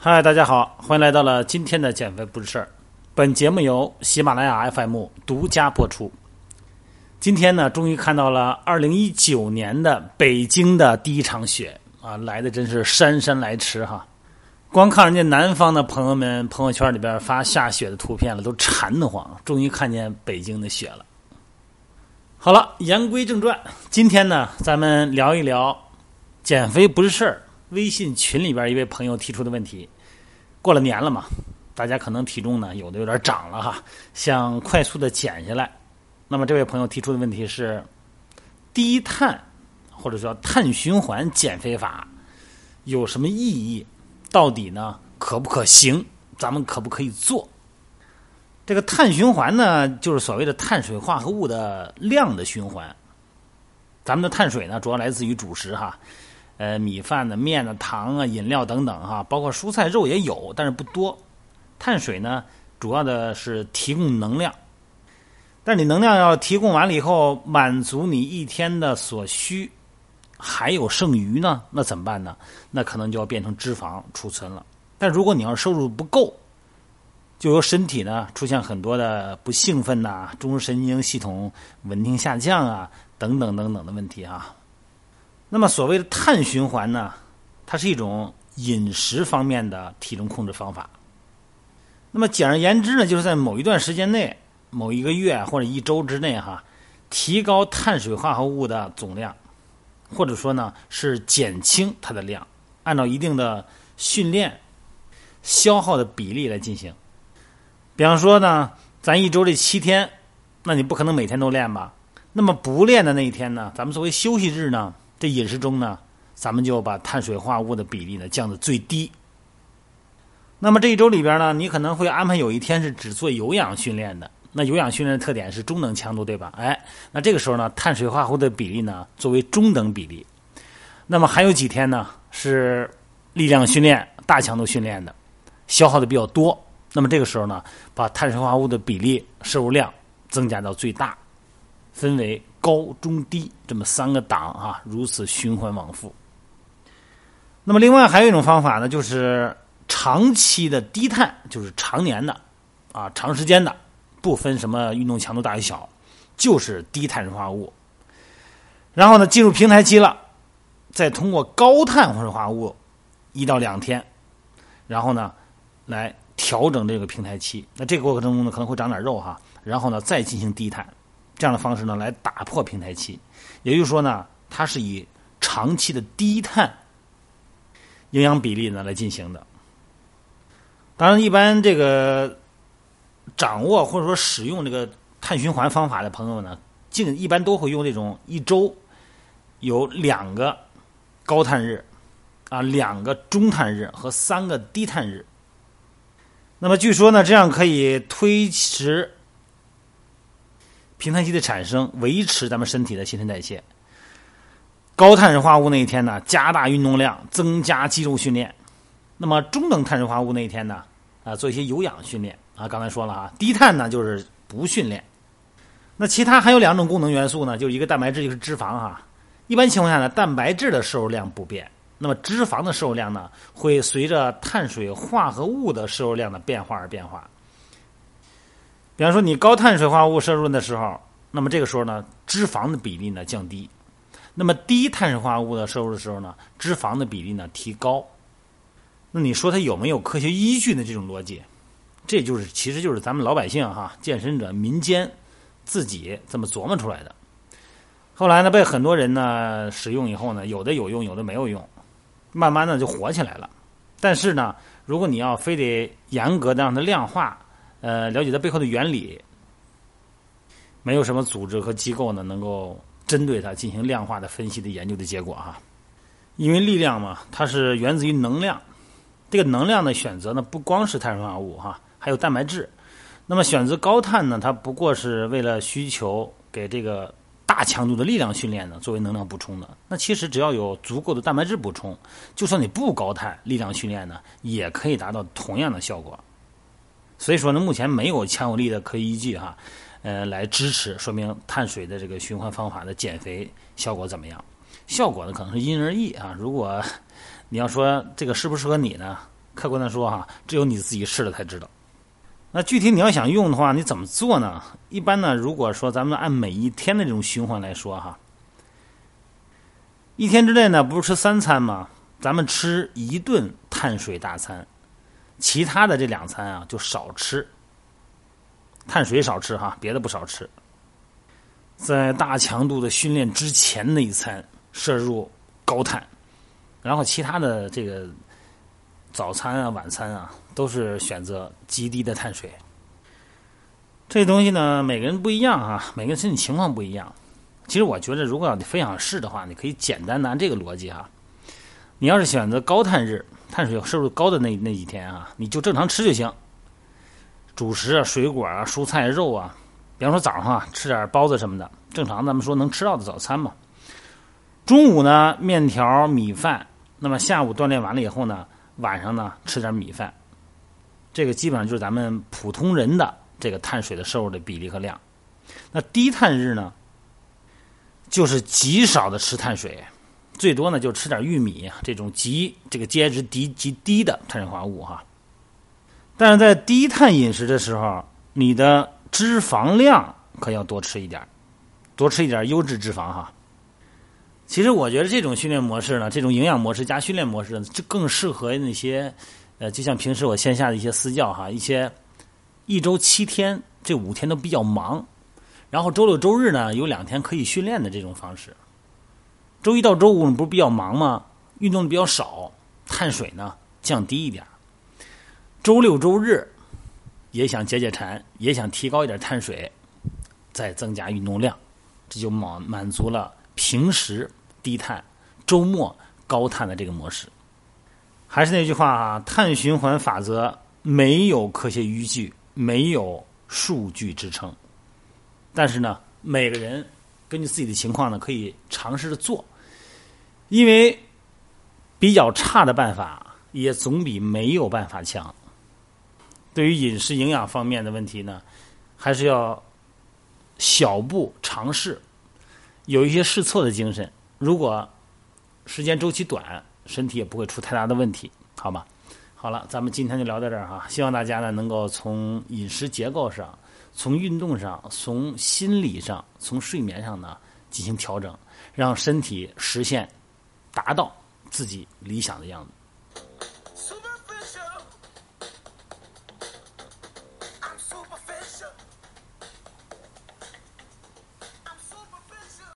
嗨，大家好，欢迎来到了今天的减肥不是事儿。本节目由喜马拉雅 FM 独家播出。今天呢，终于看到了2019年的北京的第一场雪啊，来的真是姗姗来迟哈。光看人家南方的朋友们朋友圈里边发下雪的图片了，都馋得慌。终于看见北京的雪了。好了，言归正传，今天呢，咱们聊一聊减肥不是事儿。微信群里边一位朋友提出的问题：过了年了嘛，大家可能体重呢有的有点涨了哈，想快速的减下来。那么这位朋友提出的问题是：低碳或者说碳循环减肥法有什么意义？到底呢可不可行？咱们可不可以做？这个碳循环呢，就是所谓的碳水化合物的量的循环。咱们的碳水呢，主要来自于主食哈。呃，米饭的、面的、糖啊、饮料等等哈，包括蔬菜、肉也有，但是不多。碳水呢，主要的是提供能量，但你能量要提供完了以后，满足你一天的所需，还有剩余呢，那怎么办呢？那可能就要变成脂肪储存了。但如果你要摄入不够，就由身体呢出现很多的不兴奋呐、中枢神经系统稳定下降啊等等等等的问题啊。那么所谓的碳循环呢，它是一种饮食方面的体重控制方法。那么简而言之呢，就是在某一段时间内、某一个月或者一周之内哈，提高碳水化合物的总量，或者说呢是减轻它的量，按照一定的训练消耗的比例来进行。比方说呢，咱一周这七天，那你不可能每天都练吧？那么不练的那一天呢，咱们作为休息日呢？这饮食中呢，咱们就把碳水化合物的比例呢降到最低。那么这一周里边呢，你可能会安排有一天是只做有氧训练的。那有氧训练的特点是中等强度，对吧？哎，那这个时候呢，碳水化合物的比例呢作为中等比例。那么还有几天呢是力量训练、大强度训练的，消耗的比较多。那么这个时候呢，把碳水化合物的比例摄入量增加到最大，分为。高中低这么三个档啊，如此循环往复。那么另外还有一种方法呢，就是长期的低碳，就是常年的啊，长时间的，不分什么运动强度大与小，就是低碳水化合物。然后呢，进入平台期了，再通过高碳水化合物一到两天，然后呢来调整这个平台期。那这个过程中呢，可能会长点肉哈，然后呢再进行低碳。这样的方式呢，来打破平台期，也就是说呢，它是以长期的低碳营养比例呢来进行的。当然，一般这个掌握或者说使用这个碳循环方法的朋友呢，尽一般都会用这种一周有两个高碳日啊，两个中碳日和三个低碳日。那么据说呢，这样可以推迟。平台期的产生，维持咱们身体的新陈代谢。高碳水化合物那一天呢，加大运动量，增加肌肉训练。那么中等碳水化合物那一天呢，啊，做一些有氧训练啊。刚才说了啊，低碳呢就是不训练。那其他还有两种功能元素呢，就是一个蛋白质，一个是脂肪哈。一般情况下呢，蛋白质的摄入量不变，那么脂肪的摄入量呢，会随着碳水化合物的摄入量的变化而变化。比方说，你高碳水化合物摄入的时候，那么这个时候呢，脂肪的比例呢降低；那么低碳水化合物的摄入的时候呢，脂肪的比例呢提高。那你说它有没有科学依据的这种逻辑？这就是，其实就是咱们老百姓哈，健身者民间自己这么琢磨出来的。后来呢，被很多人呢使用以后呢，有的有用，有的没有用，慢慢的就火起来了。但是呢，如果你要非得严格的让它量化，呃，了解它背后的原理，没有什么组织和机构呢能够针对它进行量化的分析的研究的结果哈。因为力量嘛，它是源自于能量，这个能量的选择呢不光是碳水化合物哈，还有蛋白质。那么选择高碳呢，它不过是为了需求给这个大强度的力量训练呢作为能量补充的。那其实只要有足够的蛋白质补充，就算你不高碳力量训练呢，也可以达到同样的效果。所以说呢，目前没有强有力的科学依据哈，呃，来支持说明碳水的这个循环方法的减肥效果怎么样？效果呢可能是因人而异啊。如果你要说这个适不适合你呢，客观的说哈，只有你自己试了才知道。那具体你要想用的话，你怎么做呢？一般呢，如果说咱们按每一天的这种循环来说哈，一天之内呢，不是吃三餐吗？咱们吃一顿碳水大餐，其他的这两餐啊就少吃。碳水少吃哈，别的不少吃。在大强度的训练之前那一餐摄入高碳，然后其他的这个早餐啊、晚餐啊都是选择极低的碳水。这东西呢，每个人不一样啊，每个人身体情况不一样。其实我觉得，如果要你非想试的话，你可以简单拿这个逻辑哈。你要是选择高碳日、碳水摄入高的那那几天啊，你就正常吃就行。主食啊、水果啊、蔬菜、肉啊，比方说早上啊吃点包子什么的，正常咱们说能吃到的早餐嘛。中午呢面条、米饭，那么下午锻炼完了以后呢，晚上呢吃点米饭，这个基本上就是咱们普通人的这个碳水的摄入的比例和量。那低碳日呢，就是极少的吃碳水，最多呢就吃点玉米这种极这个 GI 值低极低的碳水化合物哈。但是在低碳饮食的时候，你的脂肪量可要多吃一点多吃一点优质脂肪哈。其实我觉得这种训练模式呢，这种营养模式加训练模式，就更适合那些呃，就像平时我线下的一些私教哈，一些一周七天，这五天都比较忙，然后周六周日呢有两天可以训练的这种方式。周一到周五不是比较忙吗？运动的比较少，碳水呢降低一点。周六周日也想解解馋，也想提高一点碳水，再增加运动量，这就满满足了平时低碳、周末高碳的这个模式。还是那句话啊，碳循环法则没有科学依据，没有数据支撑。但是呢，每个人根据自己的情况呢，可以尝试着做，因为比较差的办法也总比没有办法强。对于饮食营养方面的问题呢，还是要小步尝试，有一些试错的精神。如果时间周期短，身体也不会出太大的问题，好吗？好了，咱们今天就聊到这儿哈。希望大家呢能够从饮食结构上、从运动上、从心理上、从睡眠上呢进行调整，让身体实现达到自己理想的样子。